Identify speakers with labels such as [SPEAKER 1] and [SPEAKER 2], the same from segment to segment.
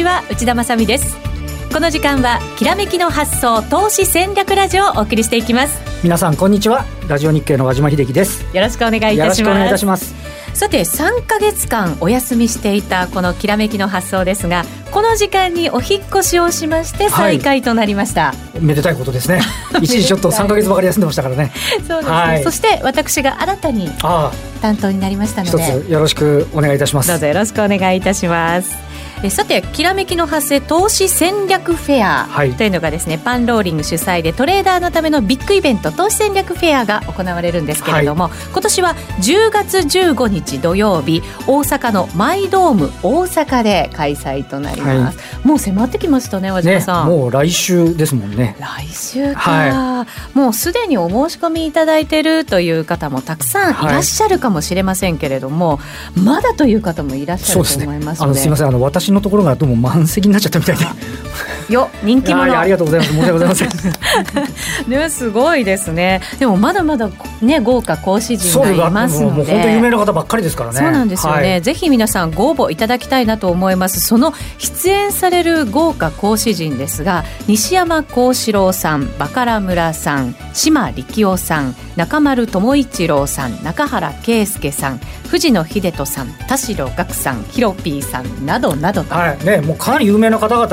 [SPEAKER 1] ちは内田まさです。この時間はきらめきの発想投資戦略ラジオをお送りしていきます。
[SPEAKER 2] 皆さんこんにちは。ラジオ日経の和島秀樹です。
[SPEAKER 1] よろしくお願いいたします。
[SPEAKER 2] よろしくお願いいたします。
[SPEAKER 1] さて3か月間お休みしていたこのきらめきの発想ですがこの時間にお引越しをしまして再開となりました、は
[SPEAKER 2] い、めでたいことですね。一時ちょっと3か月ばかり休んでましたからね。
[SPEAKER 1] そうですね、はい、そして私が新たに担当になりましたので。
[SPEAKER 2] 一つよろしくお願いいたします。
[SPEAKER 1] どうぞよろしくお願いいたしますえさてきらめきの発生投資戦略フェアというのがですね、はい、パンローリング主催でトレーダーのためのビッグイベント投資戦略フェアが行われるんですけれども、はい、今年は10月15日土曜日大阪のマイドーム大阪で開催となります、はい、もう迫ってきましたね和島さ
[SPEAKER 2] ん、ね、もう来週ですもんね。
[SPEAKER 1] 来週か、もうすでにお申し込みいただいてるという方もたくさんいらっしゃるかもしれませんけれども、まだという方もいらっしゃると思いますので、ね、
[SPEAKER 2] すみません。あの私のところがどうも満席になっちゃったみたいで。
[SPEAKER 1] よ人気者。
[SPEAKER 2] ありがとうございます。申し訳ございません。
[SPEAKER 1] ねすごいですね。でもまだまだね豪華講師陣がいますので。
[SPEAKER 2] 本当に有名な方ばっかりですからね。
[SPEAKER 1] そうなんですよね、はい、ぜひ皆さんご応募いただきたいなと思います。その出演される豪華講師陣ですが西山幸四郎さんバカラ村さん島力夫さん中丸智一郎さん中原圭介さん藤野秀人さん田代岳さんヒロピーさんなどなどと、
[SPEAKER 2] はい。ね、もうかなり有名な方々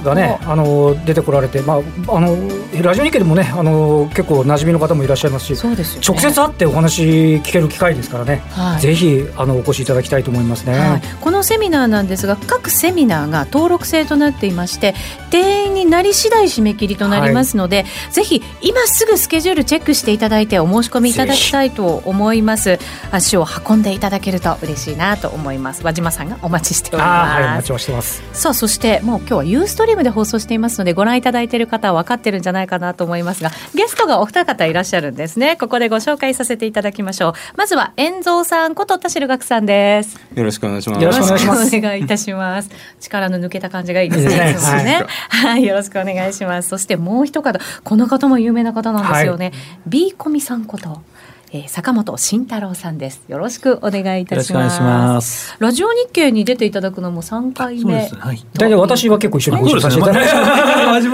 [SPEAKER 2] がねあの出てこられて、まあ、あのラジオ日経でもねあの結構馴染みの方もいらっしゃいますし
[SPEAKER 1] そうですよ、ね、
[SPEAKER 2] 直接会ってお話聞ける機会ですからね、はい、ぜひあのお越しいただきたいと思いますね、はい、
[SPEAKER 1] このセミナーなんですが各セミナーが登録制となっていまして定員になり次第締め切りとなりますので、はい、ぜひ今すぐスケジュールチェックしていただいてお申し込みいただきたいと思います。足を運んでいただけると嬉しいなと思います。和島さんがお待ちしております
[SPEAKER 2] はいお待ちしてます。
[SPEAKER 1] さあそしてもう今日はユーストリームで放送していますのでご覧いただいている方は分かってるんじゃないかなと思いますがゲストがお二方いらっしゃるんですね。ここでご紹介させていただきましょう。まずは遠蔵さんこと田代岳さんです。
[SPEAKER 3] よろしくお願いします。
[SPEAKER 2] よろしくお願いします
[SPEAKER 1] お願いいたします。力の抜けた感じがいいですね。ね。はい、はい、よろしくお願いします。そしてもう一方この方も有名な方なんですよね、はい、B コミさんことえー、坂本慎太郎さんです。よろしくお願いいたします。ますラジオ日経に出ていただくのも三回目。
[SPEAKER 2] はい。大体私は結構一緒にご一緒させていただいて、
[SPEAKER 3] 必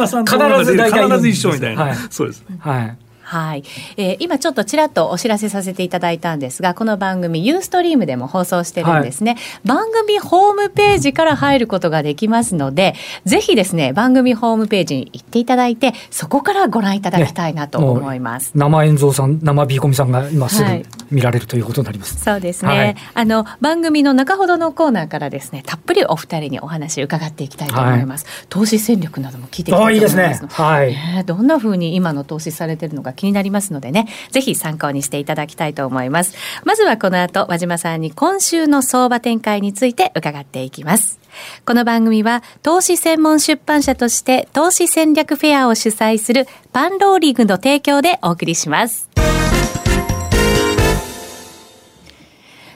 [SPEAKER 3] ず必ず一緒みたいな。はい、そうです。
[SPEAKER 1] はい。はい、えー、今ちょっとちらっとお知らせさせていただいたんですがこの番組ユーストリームでも放送してるんですね、はい、番組ホームページから入ることができますのでぜひですね番組ホームページに行っていただいてそこからご覧いただきたいなと思います、
[SPEAKER 2] ね、生演奏さん生ビーコミさんが今すぐ見られるということになります、
[SPEAKER 1] はい、そうですね、はい、あの番組の中ほどのコーナーからですねたっぷりお二人にお話伺っていきたいと思います、投資戦略なども聞いていきたいと思いますいいですね。はい、えー、どんなふうに今の投資されてるのか気になりますのでね、ぜひ参考にしていただきたいと思います。まずはこの後、和島さんに今週の相場展開について伺っていきます。この番組は投資専門出版社として投資戦略フェアを主催するパンローリングの提供でお送りします。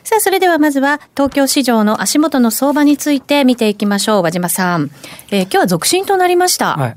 [SPEAKER 1] さあ、それではまずは東京市場の足元の相場について見ていきましょう。和島さん。えー、今日は続伸となりました。はい。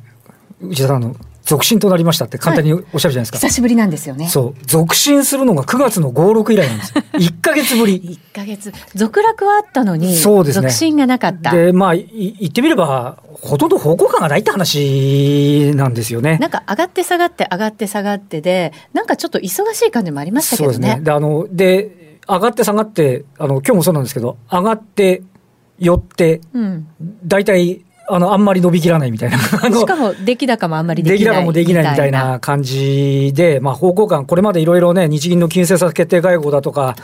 [SPEAKER 2] 内田さんの続進となりましたって簡単におっしゃるじゃないですか。
[SPEAKER 1] はい、久しぶりなんですよね。
[SPEAKER 2] そう。続進するのが9月の5、6以来なんですよ。1か月ぶり。
[SPEAKER 1] 1か月。続落はあったのに、そうですね。続進がなかった。
[SPEAKER 2] で、まあ、言ってみれば、ほとんど方向感がないって話なんですよね。
[SPEAKER 1] なんか上がって下がって上がって下がってで、なんかちょっと忙しい感じもありましたけどね。そうですね。
[SPEAKER 2] で、あの、で、上がって下がって、あの、今日もそうなんですけど、上がって、寄って、うん、大体、あの、あんまり伸びきらないみたいな。
[SPEAKER 1] しかも、出来高もあんまりできない。出来
[SPEAKER 2] 高もできないみたいな感じで、まあ、方向感、これまでいろいろね、日銀の金融政策決定会合だとか、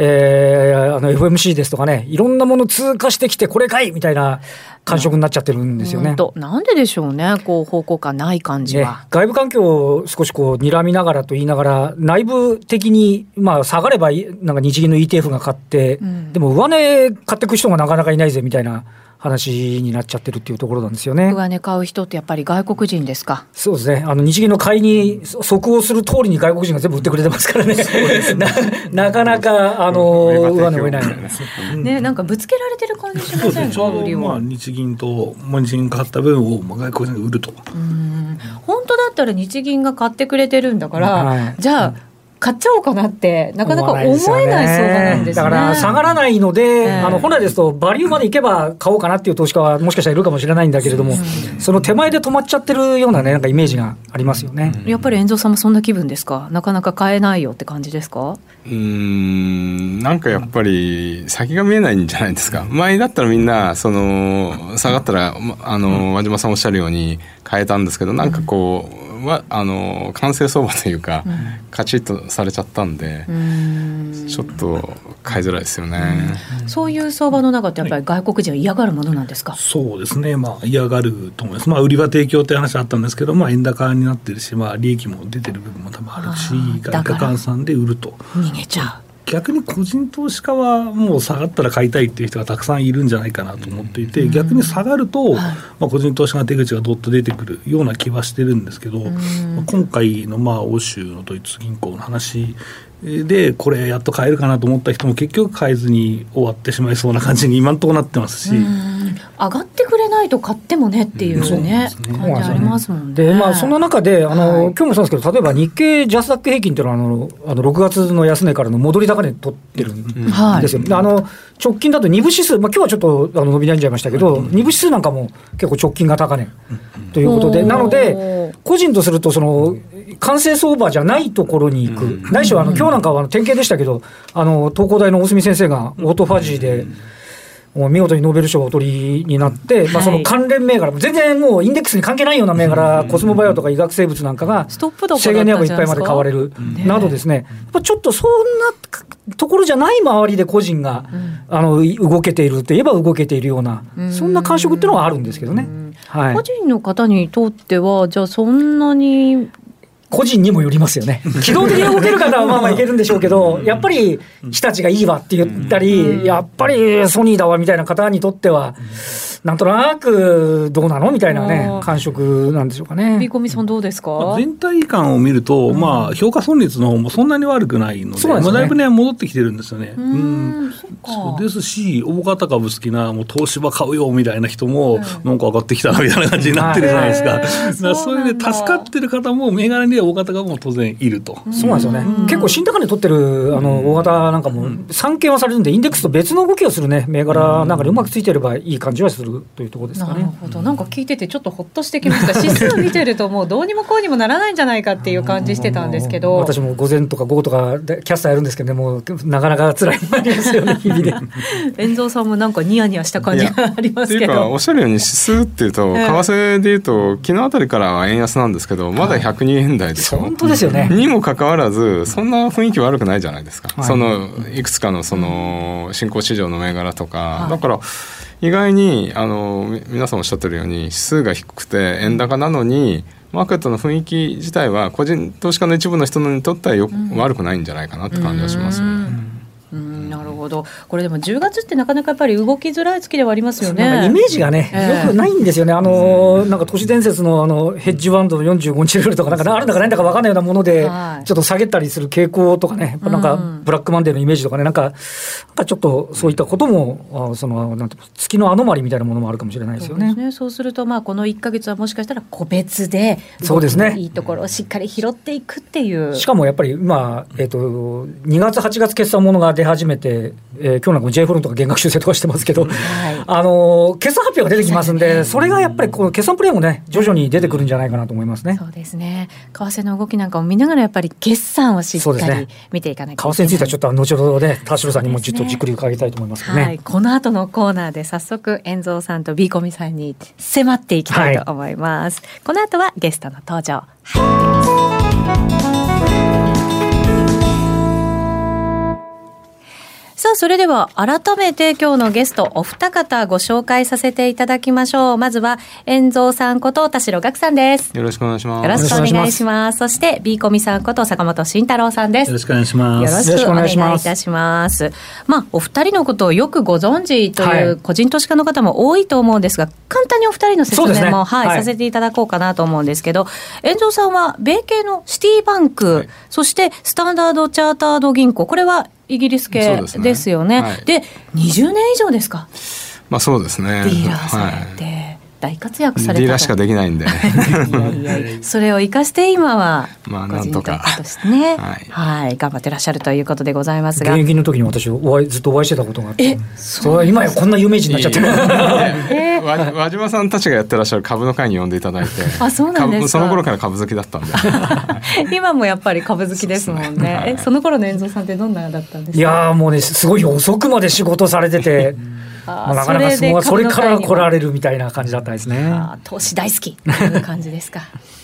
[SPEAKER 2] えー、あの、FMC ですとかね、いろんなもの通過してきて、これかいみたいな感触になっちゃってるんですよね。
[SPEAKER 1] なんででしょうね、こう、方向感ない感じは。
[SPEAKER 2] ね、外部環境を少しこう、睨みながらと言いながら、内部的に、まあ、下がれば、なんか日銀の ETF が買って、うん、でも上値買っていく人がなかなかいないぜ、みたいな。話になっちゃってるっていうところなんですよね。
[SPEAKER 1] 上値買う人ってやっぱり外国人ですか？
[SPEAKER 2] そうですね。あの日銀の買いに即応する通りに外国人が全部売ってくれてますからね。ななかなかあの上値追えない。
[SPEAKER 1] ねなんかぶつけられてる感じしません？か。そうです
[SPEAKER 3] ね。まあ日銀とまあ日銀買った分をまあ外国人が売ると。
[SPEAKER 1] うん。本当だったら日銀が買ってくれてるんだから、はい、じゃあ。買っちゃおうかなって、なかなか思えない相場なんですね。
[SPEAKER 2] だから下がらないので、えー、あの本来ですと、バリューまでいけば買おうかなっていう投資家はもしかしたらいるかもしれないんだけれども、その手前で止まっちゃってるようなね、なんかイメージがありますよね。
[SPEAKER 1] やっぱり遠藤さんもそんな気分ですか、なかなか買えないよって感じですか？
[SPEAKER 4] うんなんかやっぱり先が見えないんじゃないですか、前だったらみんな、その下がったら、あの和島さんおっしゃるように、変えたんですけど、なんかこう、はあの完成相場というか、うん、カチッとされちゃったんでちょっと買いづらいですよね、
[SPEAKER 1] そういう相場の中ってやっぱり外国人は嫌がるものなんですか、
[SPEAKER 3] はい、そうですね。まあ嫌がると思います。まあ売り場提供って話あったんですけどまあ円高になってるしまあ利益も出てる部分も多分あるし外貨換算で売ると。
[SPEAKER 1] 逃げちゃう
[SPEAKER 3] 逆に個人投資家はもう下がったら買いたいっていう人がたくさんいるんじゃないかなと思っていて、逆に下がると、まあ、個人投資家の手口がどっと出てくるような気はしてるんですけど、まあ、今回のまあ欧州のドイツ銀行の話でこれやっと買えるかなと思った人も結局買えずに終わってしまいそうな感じに今のところなってますし。
[SPEAKER 1] 上がってくれないと買ってもねっていうね、うん、ね。感じありますもんね。
[SPEAKER 2] で、まあ、その中で、あの、はい、今日もそうですけど、例えば日経ジャスダック平均っていうのは、あの、あの6月の安値からの戻り高値取ってるんですよ。うん、あの、直近だと2部指数、まあ今日はちょっとあの伸び悩んじゃいましたけど、うん、2部指数なんかも結構直近が高値ということで、なので、個人とすると、その、完成相場じゃないところに行く、ないしはあの今日なんかは典型でしたけど、あの東工大の大隅先生がオートファジーで、もう見事にノーベル賞をお取りになって、はい、まあ、その関連銘柄、全然もうインデックスに関係ないような銘柄、コスモバイオとか医学生物なんかが、制限値幅いっぱいまで買われる。などですね、やっちょっとそんなところじゃない周りで個人が、あの動けているといえば動けているような、そんな感触っていうのはあるんですけどね。
[SPEAKER 1] はい、個人の方にとっては、じゃあそんなに
[SPEAKER 2] 個人にもよりますよね。機動的に動ける方はまあまあいけるんでしょうけど、やっぱり日立がいいわって言ったり、やっぱりソニーだわみたいな方にとっては、なんとなくどうなのみたいなね、感触なんでしょうかね。
[SPEAKER 1] ビコミさんどうですか、
[SPEAKER 3] 全体感を見ると、まあ、評価損率の方もそんなに悪くないので、まあ、だいぶね、戻ってきてるんですよね。うん、そうですし、大型株好きな、もう東芝買うよみたいな人も、なんか上がってきたなみたいな感じになってるじゃないですか。だからそれで助かってる方も、銘柄には大型株も当然いると。
[SPEAKER 2] そうなんですよね。結構新高値取ってるあの大型なんかも、散見はされるんで、インデックスと別の動きをするね、銘柄なんかでうまくついてればいい感じはするというところですかね。なる
[SPEAKER 1] ほど。なんか聞いててちょっとほっとしてきました。指数見てるともうどうにもこうにもならないんじゃないかっていう感じしてたんですけど。
[SPEAKER 2] 私も午前とか午後とかキャスターやるんですけどね、もうなかなか辛いもありますよね、日々で。
[SPEAKER 1] 遠藤さんもなんかニヤニヤした感じがありますけど。
[SPEAKER 4] おっしゃるように指数っていうと、為替でいうと、昨日あたりからは円安なんですけど、まだ102円台でしょ。
[SPEAKER 2] 本当ですよね。
[SPEAKER 4] にもかかわらず、そんな雰囲気悪くないじゃないですか。はい、そのいくつかのその新興市場の銘柄とか、はい、だから。意外にあの皆さんおっしゃってるように指数が低くて円高なのにマーケットの雰囲気自体は個人投資家の一部の人にとってはよ、悪くないんじゃないかなって感じがしますよね。
[SPEAKER 1] ほど、これでも10月ってなかなかやっぱり動きづらい月ではありますよね。
[SPEAKER 2] イメージがね、えー、よくないんですよね、あのなんか都市伝説のあのヘッジワンドの45日ルールとか、なんかあるんだかないんだか分かんないようなもので、ちょっと下げたりする傾向とかね、なんかブラックマンデーのイメージとかね、なんか、なんかちょっとそういったことも、そのなんて月のアノマリみたいなものもあるかもしれないですよね。
[SPEAKER 1] そうね。そうすると、まあ、この1か月はもしかしたら個別で、
[SPEAKER 2] そうですね。
[SPEAKER 1] いいところをしっかり拾っていくっていう。
[SPEAKER 2] しかもやっぱり今、えーと、と2月、8月決算ものが出始めて、えー、今日なんかも J フロンとか減額修正とかしてますけど、はい、あの決算発表が出てきますんで、それがやっぱりこの決算プレーもね、徐々に出てくるんじゃないかなと思いますね。
[SPEAKER 1] そうですね。為替の動きなんかを見ながら、やっぱり決算をしっかり見ていかなきゃいけない。
[SPEAKER 2] 為替についてはちょっと後ほどね、田代さんにもちょっとじっくり伺いたいと思いますね。はい、
[SPEAKER 1] この後のコーナーで早速、遠蔵さんと B コミさんに迫っていきたいと思います。はい、この後はゲストの登場。さあ、それでは改めて今日のゲストお二方ご紹介させていただきましょう。まずは、遠蔵さんこと田代岳さんです。
[SPEAKER 4] よろしくお願いします。
[SPEAKER 1] よろしくお願いします。そして、ビーコミさんこと坂本慎太郎さんです。
[SPEAKER 3] よろしくお願いしま
[SPEAKER 1] す。よろしくお願いいたします。まあ、お二人のことをよくご存知という個人投資家の方も多いと思うんですが、簡単にお二人の説明も、ね、はい、はい、させていただこうかなと思うんですけど、遠蔵さんは米系のシティバンク、はい、そしてスタンダードチャータード銀行、これはイギリス系ですよね。で、ね。はい、20年以上ですか？
[SPEAKER 4] まあそうですね。
[SPEAKER 1] ディーラーされて。はい。大活躍された
[SPEAKER 4] ディーラーしかできないんで。
[SPEAKER 1] いやいやそれを生かして今は
[SPEAKER 4] まあなんとか。
[SPEAKER 1] としてね、はい、はい、頑張ってらっしゃるということでございますが。
[SPEAKER 2] 現役の時に私お会いずっとお会いしてたことがあって。えそれ今やこんな有名人になっちゃってる
[SPEAKER 4] えー、和島さんたちがやってらっしゃる株の会に呼んでいただいて
[SPEAKER 1] あそうなんです
[SPEAKER 4] その頃から株好きだったんで。
[SPEAKER 1] 今もやっぱり株好きですもんね、ね。はい、えその頃の遠藤さんってどんなだったんですか？
[SPEAKER 2] いやもうねすごい遅くまで仕事されててまあ、なかなかそそれから来られるみたいな感じだったんですね。
[SPEAKER 1] 投資大好きという感じですか。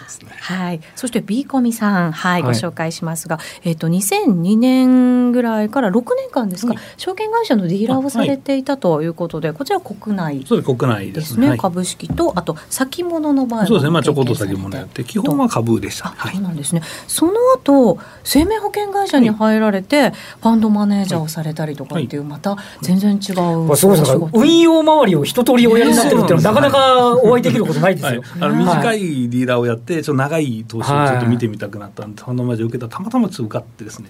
[SPEAKER 1] そうですね。はい。そして B コミさん、はい、ご紹介しますが、えっ、と2002年ぐらいから6年間ですか、証券会社のディーラーをされていたということで、こちら国内
[SPEAKER 3] そうです国内ですね。
[SPEAKER 1] 株式とあと先物の場合
[SPEAKER 3] そうですね。まあちょこっと先物やって基本は株でした。
[SPEAKER 1] はい。そうなんですね。その後生命保険会社に入られて、ファンドマネージャーをされたりとかっていう、また全然違う。
[SPEAKER 2] そうです運用周りを一通りおやりになってるっていうのはなかなかお会いできることないですよ。
[SPEAKER 3] あの短いディーラーをやってちょっと長い投資をちょっと見てみたくなったんで、ファンドマネージャー受けたらたまたま受かってですね。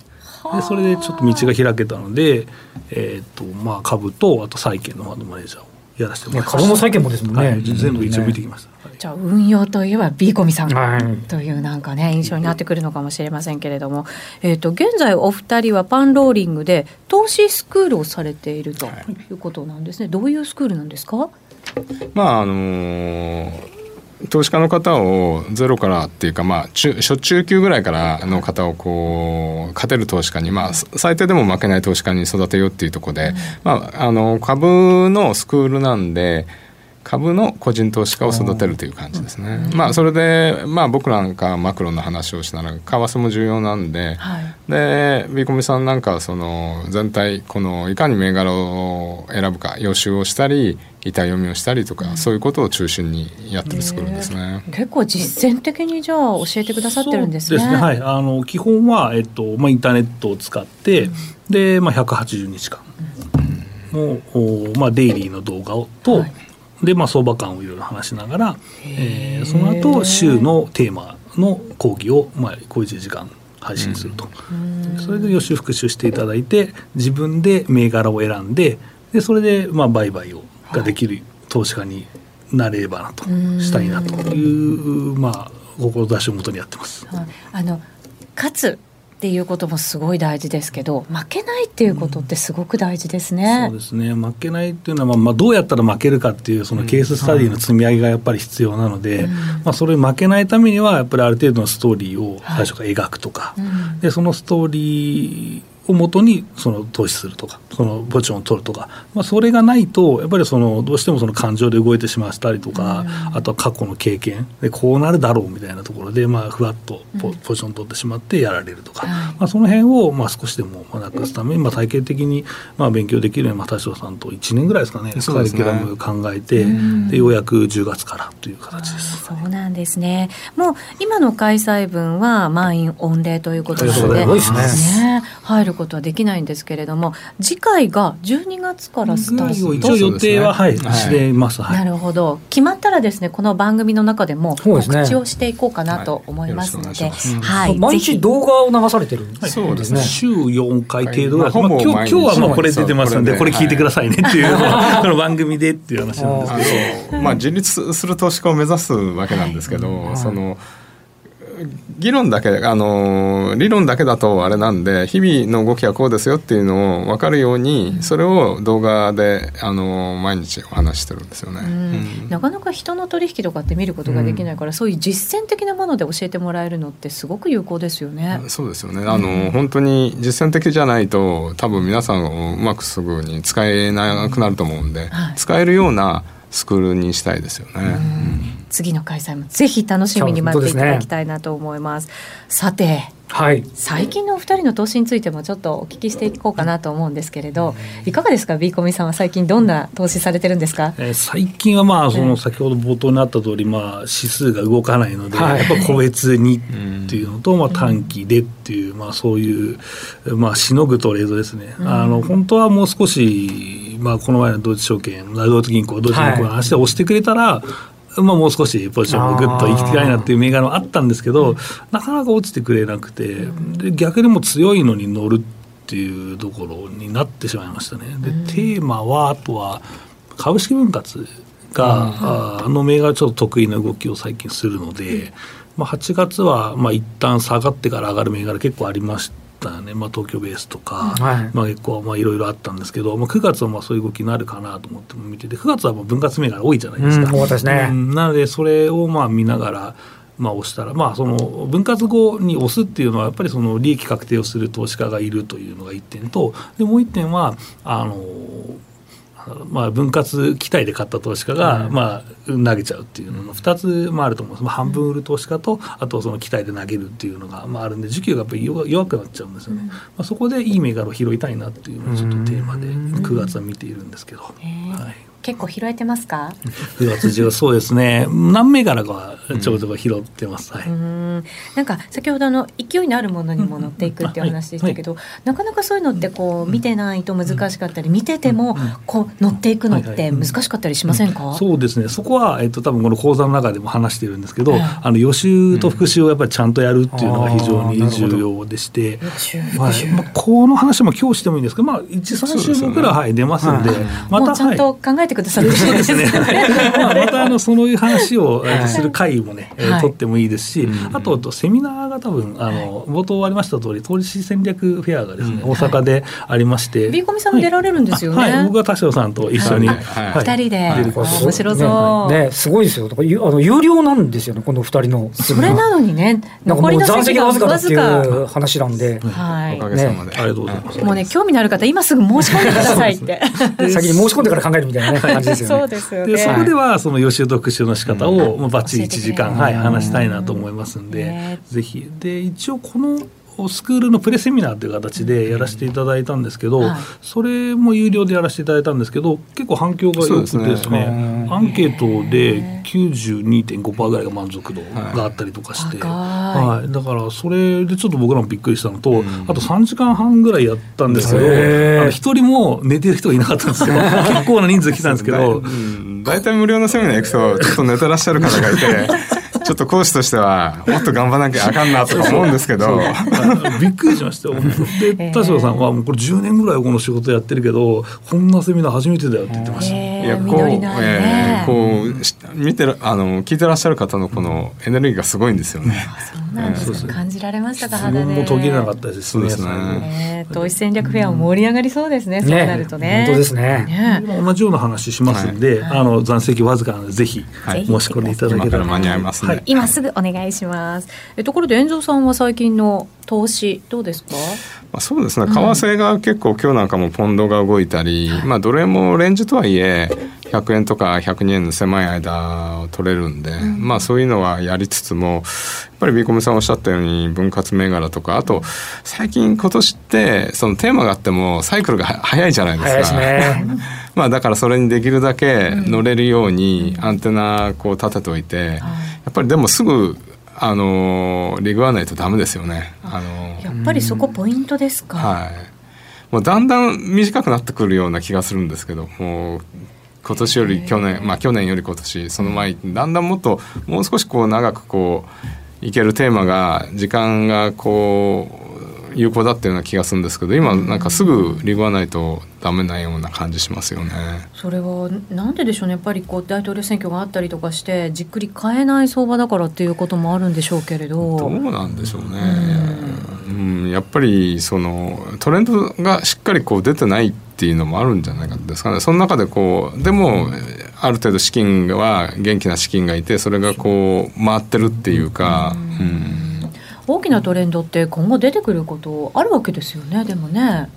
[SPEAKER 3] でそれでちょっと道が開けたので、えーとまあ、株とあと債券のファンドマネージャーをやらせてもらいま
[SPEAKER 2] す。株も債券もですもんね、はい、
[SPEAKER 3] 全部一応見てきました。
[SPEAKER 1] じゃあ運用といえば B コミさん。というなんかね印象になってくるのかもしれませんけれども、えー、と現在お二人はパンローリングで投資スクールをされているということなんですね。どういうスクールなんですか？
[SPEAKER 4] まああのー投資家の方をゼロからっていうか、まあ、中初中級ぐらいからの方をこう勝てる投資家に、まあ、最低でも負けない投資家に育てようっていうところで、うん、まあ、あの株のスクールなんで。株の個人投資家を育てるという感じですね。まあそれでまあ僕なんかマクロの話をしながら為替も重要なんで、はい、でビーコミさんなんかはその全体このいかに銘柄を選ぶか予習をしたり板読みをしたりとか、うん、そういうことを中心にやってる作るんですね。
[SPEAKER 1] 結構実践的にじゃあ教えてくださってるんですね。
[SPEAKER 3] ですね。はい。あの基本はえっとまあインターネットを使って、うん、でまあ180日間。の、うん、まあデイリーの動画をと、はい。で、まあ、相場感をいろいろ話しながら、えー、その後週のテーマの講義を、まあ、小1時間配信すると、それで予習復習していただいて自分で銘柄を選んででそれで、まあ、売買をができる投資家になれればなとしたいなという、まあ、志をもとにやってます。
[SPEAKER 1] あのかつっていうこともすごい大事ですけど負けないっていうことってすごく大事ですね。
[SPEAKER 3] うん、そうですね。負けないっていうのは、まあ、どうやったら負けるかっていうそのケーススタディの積み上げがやっぱり必要なので、うん、まあ、それ負けないためにはやっぱりある程度のストーリーを最初から描くとか、はいうん、でそのストーリーをもとにその投資するとかそのポジションを取るとか、まあ、それがないとやっぱりそのどうしてもその感情で動いてしまったりとか、うん、あとは過去の経験でこうなるだろうみたいなところで、まあ、ふわっとポ,、ポジション取ってしまってやられるとか、うん、まあ、その辺をまあ少しでもなくすために、まあ、体系的にまあ勉強できるように、まあ、田代さんと1年ぐらいですかねカリキュラム考えて、でようやく10月からという形です。
[SPEAKER 1] そうなんですね。もう今の開催分は満員御礼ということなので、ね、入ることはできないんですけれども次回が12月からスタート。
[SPEAKER 3] 一応予定は、はい、してます、
[SPEAKER 1] はい、なるほど。決まったらですねこの番組の中でも告知をしていこうかなと思いますので、
[SPEAKER 2] はい、毎日動画を流されてる
[SPEAKER 3] そうですね。週4回程度まあ、今日今日はまあこれ出てますんでこれ聞いてくださいねっていう、この番組でっていう話なんですけど。
[SPEAKER 4] まあ自立する投資家を目指すわけなんですけど、その議論だけ、あの理論だけだとあれなんで、日々の動きはこうですよっていうのを分かるように、それを動画で、あの毎日お話してるんですよね、
[SPEAKER 1] うん、なかなか人の取引とかって見ることができないから、うん、そういう実践的なもので教えてもらえるのってすごく有効ですよね。
[SPEAKER 4] そうですよね。あの、うん、本当に実践的じゃないと多分皆さんをうまくすぐに使えなくなると思うんで、はい、使えるようなスクールにしたいですよね。
[SPEAKER 1] 次の開催もぜひ楽しみに待っていただきたいなと思います。すね、さて、
[SPEAKER 2] はい、
[SPEAKER 1] 最近のお二人の投資についてもちょっとお聞きしていこうかなと思うんですけれど、いかがですか、ビーコミさんは最近どんな投資されてるんですか？
[SPEAKER 3] えー、最近はまあその先ほど冒頭にあった通り、まあ指数が動かないので、やっぱ個別にっていうのと、まあ短期でっていう、まあそういうまあしのぐトレードですね。あの本当はもう少しまあこの前の同時証券、同時銀行、同時銀行の話で押してくれたら、まあ、もう少しポジションをぐっといきたいなっていう銘柄もあったんですけど、なかなか落ちてくれなくて、で逆にも強いのに乗るっていうところになってしまいましたね。で、テーマは、あとは株式分割が、あの銘柄ちょっと得意な動きを最近するので、まあ、8月はまあ一旦下がってから上がる銘柄結構ありましたね、まあ、東京ベースとか、はい、まあ、結構いろいろあったんですけど、まあ、9月はまあそういう動きになるかなと思って見てて9月はもう分割銘柄多いじゃないですか。
[SPEAKER 2] うん、ですね、
[SPEAKER 3] うん、なのでそれをまあ見ながらまあ、押したら、まあ、その分割後に押すっていうのはやっぱりその利益確定をする投資家がいるというのが1点とでもう1点はあのまあ、分割期待で買った投資家が、まあ、投げちゃうっていうのの2つもあると思う。んです、まあ、半分売る投資家とあとその期待で投げるっていうのが、まあ、あるんで需給がやっぱり弱くなっちゃうんですよね、まあ、そこでいい銘柄を拾いたいなっていうのをちょっとテーマで9月は見ているんですけど。はい
[SPEAKER 1] 結構拾えてますか
[SPEAKER 3] ？9月10月そうですね。何銘柄かちょうど拾ってます、はい、
[SPEAKER 1] なんか先ほどの勢いのあるものにも乗っていくっていう話でしたけど、なかなかそういうのってこう見てないと難しかったり見ててもこう乗っていくのって難しかったりしませんか、
[SPEAKER 3] そうですね。そこは、えっと、多分この講座の中でも話してるんですけど、あの予習と復習をやっぱりちゃんとやるっていうのが非常に重要でして、はい。まあ、この話も今日してもいいんですけど、まあ、13週目くらい、はい、出ますんで、
[SPEAKER 1] またちゃんと考えてくださるそうですね。
[SPEAKER 3] まあ、またあのそのいう話をする会もね、はい、取ってもいいですし、あとセミナーが多分あの冒頭ありました通り投資戦略フェアがですね、大阪でありまして、
[SPEAKER 1] ビーコミさんも出られるんですよね、
[SPEAKER 3] はい。僕は田代さんと一緒に、
[SPEAKER 1] 二人で。面白そ
[SPEAKER 2] う、ねすごいですよ。あの有料なんですよねこの二人の。
[SPEAKER 1] それなのにね
[SPEAKER 2] 残りの残席がわずかだっていう話なんで、
[SPEAKER 1] はい、
[SPEAKER 4] おかげさまで、ありがとうござい
[SPEAKER 1] ます。もうね興味のある方今すぐ申し込んでくださいって。
[SPEAKER 2] 先に申し込んでから考えるみたいな感じですよね。
[SPEAKER 1] そうですよね。
[SPEAKER 3] そこではその予習読書の仕方を、まあ、バッチリ1時間、はい、話したいなと思いますんで、ぜひ。で一応このスクールのプレセミナーという形でやらせていただいたんですけど、それも有料でやらせていただいたんですけど結構反響が良くてですねアンケートで92.5%ぐらいが満足度があったりとかして、はい、だからそれでちょっと僕らもびっくりしたのと、あと3時間半ぐらいやったんですけど一人も寝てる人がいなかったんですけど 結構な人数来たんですけど。
[SPEAKER 4] 大体無料のセミナー行くとちょっと寝てらっしゃる方がいて ちょっと講師としてはもっと頑張らなきゃあかんなとか思うんですけど。
[SPEAKER 3] びっくりしましたよ。で田代さんはもうこれ10年ぐらいこの仕事やってるけどこんなセミナー初めてだよって言ってました、いやこう、
[SPEAKER 4] えー、こう見てるあの聞いてらっしゃる方のこのエネルギーがすごいんですよね、
[SPEAKER 1] そうなんです、ね、感じられましたか
[SPEAKER 3] 肌で。も途切れなかったです
[SPEAKER 4] そうですね、
[SPEAKER 1] 投資戦略フェアも盛り上がりそうですね、そうなるとね。
[SPEAKER 2] 本当ですね。
[SPEAKER 3] 同じような話しますんで、あの残席わずかなのでぜひ申し込んでいただけたら。
[SPEAKER 4] 間に合いますね、
[SPEAKER 1] 今すぐお願いします。えところで遠藤さんは最近の投資どうですか？
[SPEAKER 4] まあ、そうですね。為替が結構今日なんかもポンドが動いたり、まあどれもレンジとはいえ100円とか102円の狭い間を取れるんで、うん、まあそういうのはやりつつもやっぱりビーコムさんおっしゃったように分割銘柄とかあと最近今年ってそのテーマがあってもサイクルが早いじゃないですか。
[SPEAKER 2] ね、
[SPEAKER 4] まあだからそれにできるだけ乗れるようにアンテナこう立てておい。て、やっぱりでもすぐあのリグわないとダメですよね。あの
[SPEAKER 1] やっぱりそこポイントですか。
[SPEAKER 4] はい。もうだんだん短くなってくるような気がするんですけど、もう今年より去年まあ去年より今年その前だんだんもっともう少しこう長くこういけるテーマが時間がこう有効だったような気がするんですけど今なんかすぐリグわないとダメなような感じしますよね。
[SPEAKER 1] それはなんででしょうねやっぱりこう大統領選挙があったりとかしてじっくり変えない相場だからっていうこともあるんでしょうけれど
[SPEAKER 4] どうなんでしょうね。うん、やっぱりそのトレンドがしっかりこう出てないっていうのもあるんじゃないかですかね。その中でこうでもある程度資金は元気な資金がいてそれがこう回ってるっていうか。うん
[SPEAKER 1] 大きなトレンドって今後出てくることあるわけですよねでもね。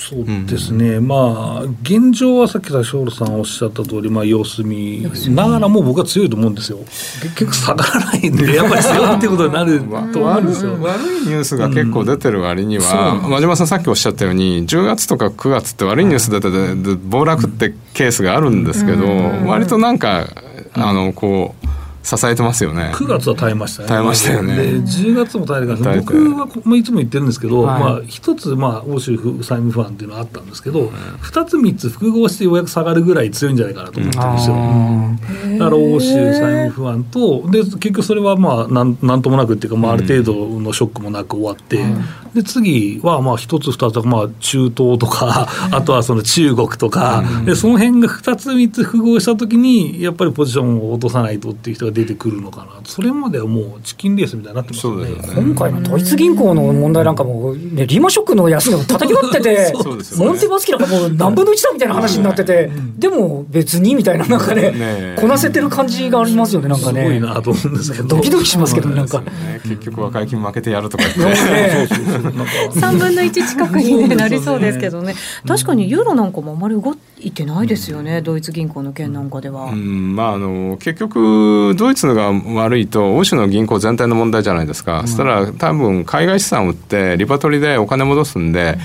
[SPEAKER 3] そうですね、うん、まあ現状はさっき田代さんおっしゃった通りまあ様子見ながらも僕は強いと思うんですよ。結局下がらないんで やっぱり強いってことになるとはあるんですよ。
[SPEAKER 4] 悪いニュースが結構出てる割には、うん、真島さんさっきおっしゃったように10月とか9月って悪いニュース出てて暴落ってケースがあるんですけど、うん、割となんかあのこう支えてますよね。
[SPEAKER 3] 9月は耐えましたね。
[SPEAKER 4] 耐えましたよね。で
[SPEAKER 3] 10月も耐えるから僕は、まあ、いつも言ってるんですけど、はい、まあ、一つ、まあ、欧州債務不安っていうのはあったんですけど、二、つ三つ複合してようやく下がるぐらい強いんじゃないかなと思ってるんですよ、うん、だから欧州債務不安とで結局それはまあなんなんともなくっていうか、まあ、ある程度のショックもなく終わって、うん、で次はまあ一つ二つまあ中東とか、あとはその中国とか、でその辺が二つ三つ複合したときにやっぱりポジションを落とさないとっていう人が出てくるのかな。それまではもうチキンレースみたいになってますね、ね、
[SPEAKER 2] 今回のドイツ銀行の問題なんかも、ね、リーマンショックの安値を叩き割ってて、ね、モンテバスキなんかもう何分の1だみたいな話になってて、でも別にみたいな、なんかね、ねこなせてる感じがありますよね、なんかね。
[SPEAKER 3] すごいなと思うんですけど、
[SPEAKER 2] ドキドキしますけど、なんか。
[SPEAKER 4] 結局、和解金負けてやるとか言って、
[SPEAKER 1] 3 分の1近くに、ね、なりそうですけどね、確かにユーロなんかもあまり動いてないですよね、ドイツ銀行の件なんかでは。
[SPEAKER 4] うん。まあ、あの結局、ドイツが悪いと、欧州の銀行全体の問題じゃないですか、そしたら多分海外資産を売って、リバトリでお金戻すんで、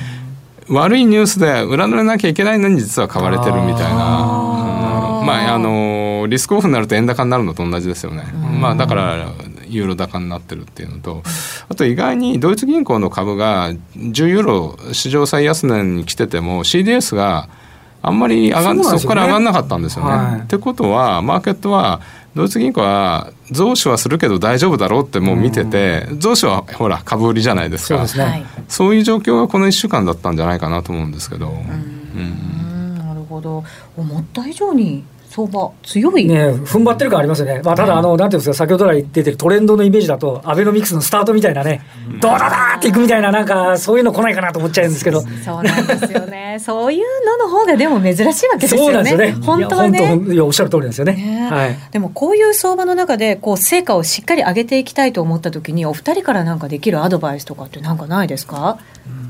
[SPEAKER 4] 悪いニュースで売らなきゃいけないのに実は買われてるみたいな。まあ、あのリスクオフになると円高になるのと同じですよね、まあ、だからユーロ高になってるっていうのと。あと意外にドイツ銀行の株が10ユーロ市場最安値に来てても CDS があんまり上がんそ,、こから上がんなかったんですよね。はい、ってことはマーケットはドイツ銀行は増資はするけど大丈夫だろうってもう見てて、増資はほら株売りじゃないですか。そう、ね,、い。う状況がこの1週間だったんじゃないかなと思うんですけど。
[SPEAKER 1] うん。なるほど。思った以上に相場強い。
[SPEAKER 2] ね踏ん張ってる感ありますよね、まあ、ただあの、なんていうんですか、先ほど来出てるトレンドのイメージだと、アベノミクスのスタートみたいなね、ドーダダーっていくみたいな、なんか、そういうの来ないかなと思っちゃうんですけど、
[SPEAKER 1] そうなんですよね、そういうのの方がでも珍しいわけですよね、そうなんですよね。本当はね。
[SPEAKER 2] いや、おっしゃる通りですよね、ね。
[SPEAKER 1] はい、でもこういう相場の中で、こう成果をしっかり上げていきたいと思ったときに、お二人からなんかできるアドバイスとかって、なんかないですか、うん。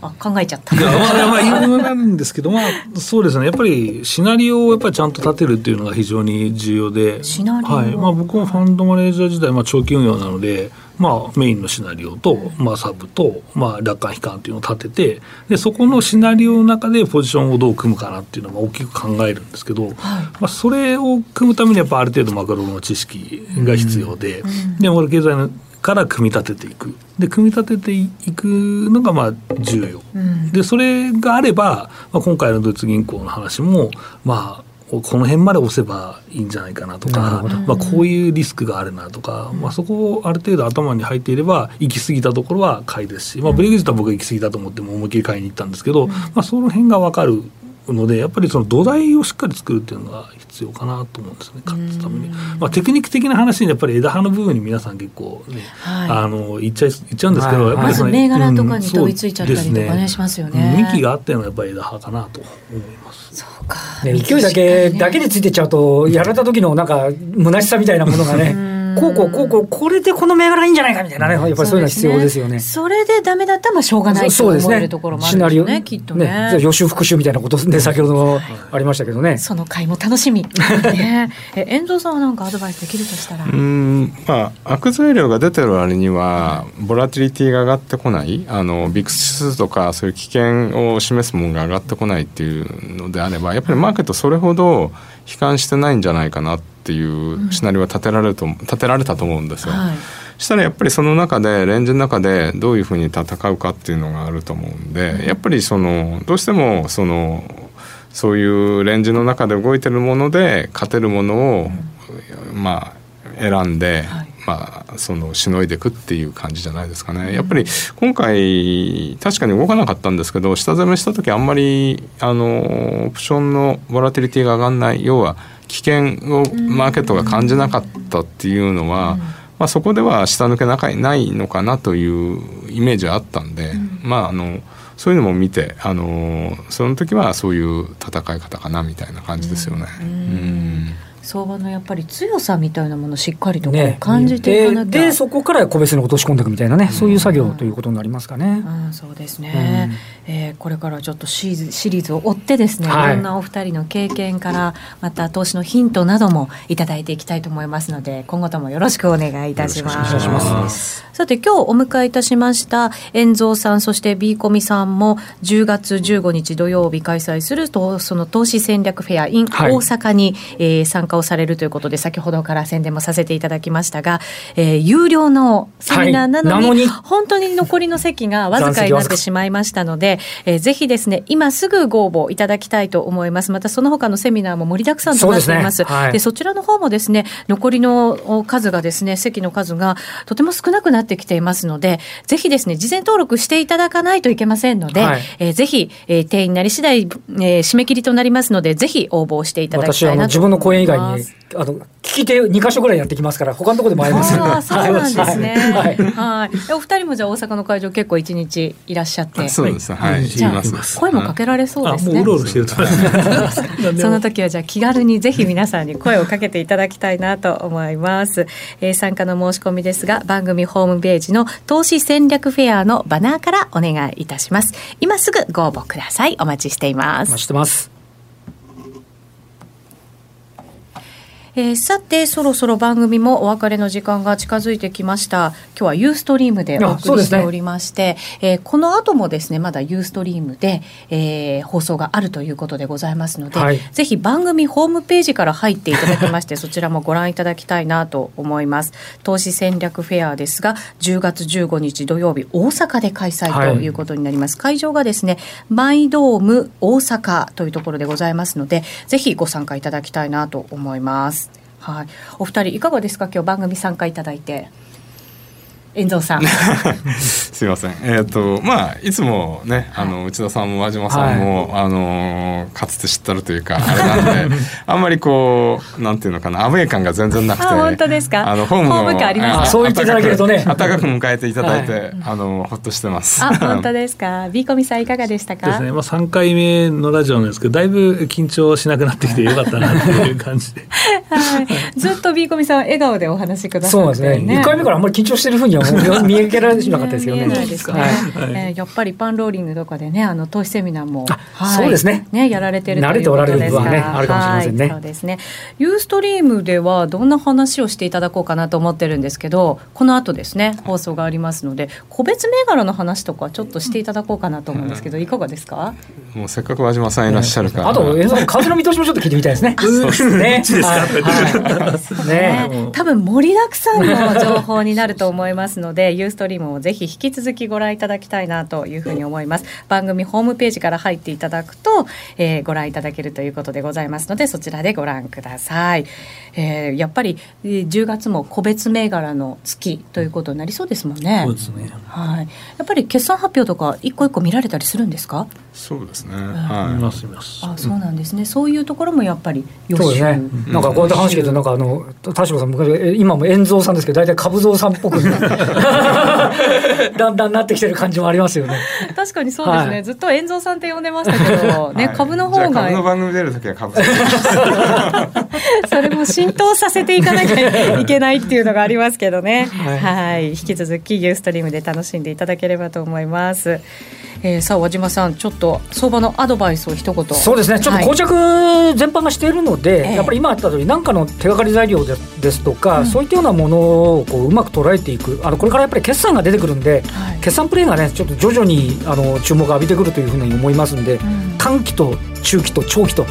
[SPEAKER 1] あ考えちゃった。いやまあ
[SPEAKER 3] まあですけど、まあそうですね。やっぱりシナリオをやっぱりちゃんと立てるっていうのが非常に重要で、
[SPEAKER 1] シナリオ
[SPEAKER 3] はい。まあ僕もファンドマネージャー時代まあ長期運用なので。まあ、メインのシナリオと、まあ、サブと、まあ、楽観悲観っていうのを立ててでそこのシナリオの中でポジションをどう組むかなっていうのを大きく考えるんですけど、はい、まあ、それを組むためにやっぱある程度マクロの知識が必要で、うん、で経済のから組み立てていく。で組み立てていくのがまあ重要、うん、でそれがあれば、まあ、今回のドイツ銀行の話もまあこの辺まで押せばいいんじゃないかなとか、まあ、こういうリスクがあるなとか、まあ、そこをある程度頭に入っていれば行き過ぎたところは買いですし、まあ、ブレグジットは僕は行き過ぎたと思っても思いっきり買いに行ったんですけど、まあ、その辺が分かるのでやっぱりその土台をしっかり作るっていうのが必要かなと思うんですね。勝つために、まあ、テクニック的な話にやっぱり枝葉の部分に皆さん結構ね、はい、あの言っちゃい言っちゃうんですけど、はい、やっぱり
[SPEAKER 1] その銘柄とかに飛びついちゃったりとかね、うん、しますよね。
[SPEAKER 3] 幹があってのはやっぱり枝葉かなと思います。
[SPEAKER 1] そうか、
[SPEAKER 2] ね、勢いだけ、ね、だけでついてっちゃうとやられた時のなんか虚しさみたいなものがねこうこうこうこうこれでこの銘柄いいんじゃないかみたいなねやっぱりそういうの必要ですよね。
[SPEAKER 1] それでダメだったらまあしょうがないと思えるところもあるんですよねきっとね。
[SPEAKER 2] 予習復習みたいなことで先ほどありましたけどね。
[SPEAKER 1] その回も楽しみ。ね。え遠藤さんは何かアドバイスできるとしたら？
[SPEAKER 4] うん。まあ悪材料が出てる割にはボラティリティが上がってこない。あのビックス指数とかそういう危険を示すものが上がってこないっていうのであればやっぱりマーケットそれほど悲観してないんじゃないかなっていうシナリオは立てられると、立てられたと思うんですよ。はい、したらやっぱりその中でレンジの中でどういうふうに戦うかっていうのがあると思うんで、やっぱりそのどうしてもそのそういうレンジの中で動いてるもので勝てるものを、まあ選んで、はい、まあ、そのしのいでいくっていう感じじゃないですかね。やっぱり今回確かに動かなかったんですけど下攻めした時あんまりあのオプションのボラティリティが上がんない。要は危険をマーケットが感じなかったっていうのは、まあ、そこでは下抜けないのかなというイメージはあったんで、まああのそういうのも見てあのその時はそういう戦い方かなみたいな感じですよね。うん
[SPEAKER 1] 相場のやっぱり強さみたいなものをしっかりと感じていかな
[SPEAKER 2] きゃ、ね、でそこから個別に落とし込んでいくみたいなね、うん、そういう作業ということになりますかね。
[SPEAKER 1] うん、そうですね、うん、えー、これからちょっとシリーズを追ってですね、はい、いろんなお二人の経験からまた投資のヒントなどもいただいていきたいと思いますので今後ともよろしくお願いいたします。さて今日お迎えいたしました遠蔵さんそして B コミさんも10月15日土曜日開催するとその投資戦略フェア in 大阪に、はい、えー、参加加をされるということで、先ほどから宣伝もさせていただきましたが、えー、有料のセミナーなのに、はい、に。本当に残りの席がわずかになってしまいましたので、えー、ぜひですね、今すぐご応募いただきたいと思います。またその他のセミナーも盛りだくさんとなっています。そで、ね。はい、そちらの方もですね、残りの数がですね、席の数がとても少なくなってきていますので、ぜひですね、事前登録していただかないといけませんので、はい、えー、ぜひ、えー、定員なり次第、えー、締め切りとなりますので、ぜひ応募していただきたいなと
[SPEAKER 2] 自分の講演以外に、あの、聞き手2箇所ぐらいやってきますから、他のところでも会えます。
[SPEAKER 1] あそうなんですね。はい。はい。お二人もじゃあ大阪の会場結構一日いらっしゃって。
[SPEAKER 4] そうです。はい。
[SPEAKER 1] じゃあ声もかけられそうですね。
[SPEAKER 3] もううろうろしてると。
[SPEAKER 1] その時はじゃあ気軽にぜひ皆さんに声をかけていただきたいなと思います。えー、参加の申し込みですが、番組ホームページの投資戦略フェアのバナーからお願いいたします。今すぐご応募ください。お待ちしています。
[SPEAKER 2] お待ちしてます。
[SPEAKER 1] えー、さてそろそろ番組もお別れの時間が近づいてきました。今日はユーストリームでお送りしておりまして、ね。えー、この後もですねまだユーストリームで、えー、放送があるということでございますので、はい、ぜひ番組ホームページから入っていただきまして そちらもご覧いただきたいなと思います。投資戦略フェアですが10月15日土曜日大阪で開催とい。うことになります、はい、会場がですねマイドーム大阪というところでございますのでぜひご参加いただきたいなと思いますはい、お二人いかがですか？今日番組参加いただいて。遠藤さん。
[SPEAKER 4] すみません。えっ、ー、とまあいつもねあの内田さんも和島さんも、はい、あのかつて知ったるというかあれなんで あんまりこうなんていうのかなアウェー感が全然なくて
[SPEAKER 1] 本当ですか？
[SPEAKER 4] あのホームの
[SPEAKER 1] ありま
[SPEAKER 2] すそう言っていただけるとね。
[SPEAKER 4] 暖かく迎えていただいて、はい、あのほっとしてます。
[SPEAKER 1] あ本当ですか？ビーコミさんいかがでしたか？
[SPEAKER 3] ですね。まあ三回目のラジオなんですけどだいぶ緊張しなくなってきてよかったなっていう感じで、
[SPEAKER 1] はい、ずっとビーコミさん笑顔でお話しくださって、ね、
[SPEAKER 2] そうですね。一回目からあんまり緊張してるふうには 見えけられなかったですけどね。ね
[SPEAKER 1] えやっぱりパンローリングとかでね、あの投資セミナーも、
[SPEAKER 2] はい、そうですね。
[SPEAKER 1] ねやられてる
[SPEAKER 2] 慣れておられる部分はねあるかもしれませんね。
[SPEAKER 1] そうですね。ユーストリームではどんな話をしていただこうかなと思ってるんですけど、この後ですね放送がありますので、個別銘柄の話とかちょっとしていただこうかなと思うんですけど、いかがですか？
[SPEAKER 4] もうせっかく和島さんいらっしゃるから。
[SPEAKER 2] あと演奏風の見通しもちょっと聞いてみたいですね。
[SPEAKER 3] そうですね。
[SPEAKER 1] ね。多分盛りだくさんの情報になると思いますので、ユーストリームをぜひ引き続きご覧いただきたいなというふうに思います。番組ホームページから入っていただくと、えー、ご覧いただけるということでございますのでそちらでご覧ください、えー、やっぱり10月も個別銘柄の月ということになりそうですもんね。
[SPEAKER 3] そうですね。
[SPEAKER 1] はい。やっぱり決算発表とか一個一個見られたりするんですか？
[SPEAKER 4] そうですね、は
[SPEAKER 3] い、見ます見ます
[SPEAKER 1] あそうなんですね、そういうところもやっぱり
[SPEAKER 2] そうですね、なんかこうやって話聞いてなんかあの田島さん昔今も円蔵さんですけど大体株蔵さんっぽく だんだんなってきてる感じもありますよね。
[SPEAKER 1] 確かにそうですね。はい、ずっと遠蔵さんって呼んでましたけど、ね、はい、株の方が。
[SPEAKER 4] 株の番組出る時は株。
[SPEAKER 1] それも浸透させていかなきゃいけないっていうのがありますけどね。はい、はい、引き続きユーストリームで楽しんでいただければと思います。えー、さあ和島さんちょっと相場のアドバイスを一言。
[SPEAKER 2] そうですね。ちょっと膠着全般がしているので、はい、やっぱり今あった通り何かの手がかり材料ですとか、うん、そういったようなものをこううまく捉えていく。あのこれからやっぱり決算が出てくるんで、はい、決算プレーがねちょっと徐々にあの注目を浴びてくるというふうに思いますんで、うん、短期と中期と長期と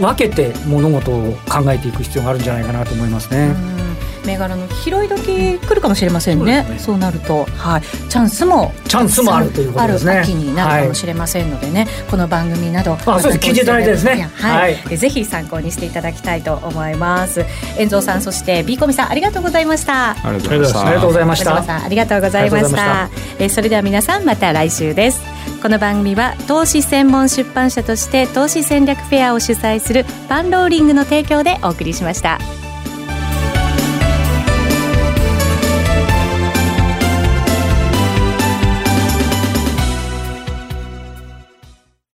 [SPEAKER 2] 分けて物事を考えていく必要があるんじゃないかなと思いますね。うん
[SPEAKER 1] 銘柄の拾い時来るかもしれませんね。そう、ね、なると、はい、チャンスも
[SPEAKER 2] チャンスもあるということですね。
[SPEAKER 1] 秋になるかもしれませんのでね、はい、この番組など、
[SPEAKER 2] あ、そうです。聞いていただいてですね。
[SPEAKER 1] はい、はい、ぜひ参考にしていただきたいと思います。遠藤さん、そしてビーコミさん、ありがとうございました。
[SPEAKER 4] ありがとうございました。
[SPEAKER 2] ありがとうございました。
[SPEAKER 1] さん、ありがとうございました。えそれでは皆さん、また来週です。この番組は投資専門出版社として投資戦略フェアを主催するパンローリングの提供でお送りしました。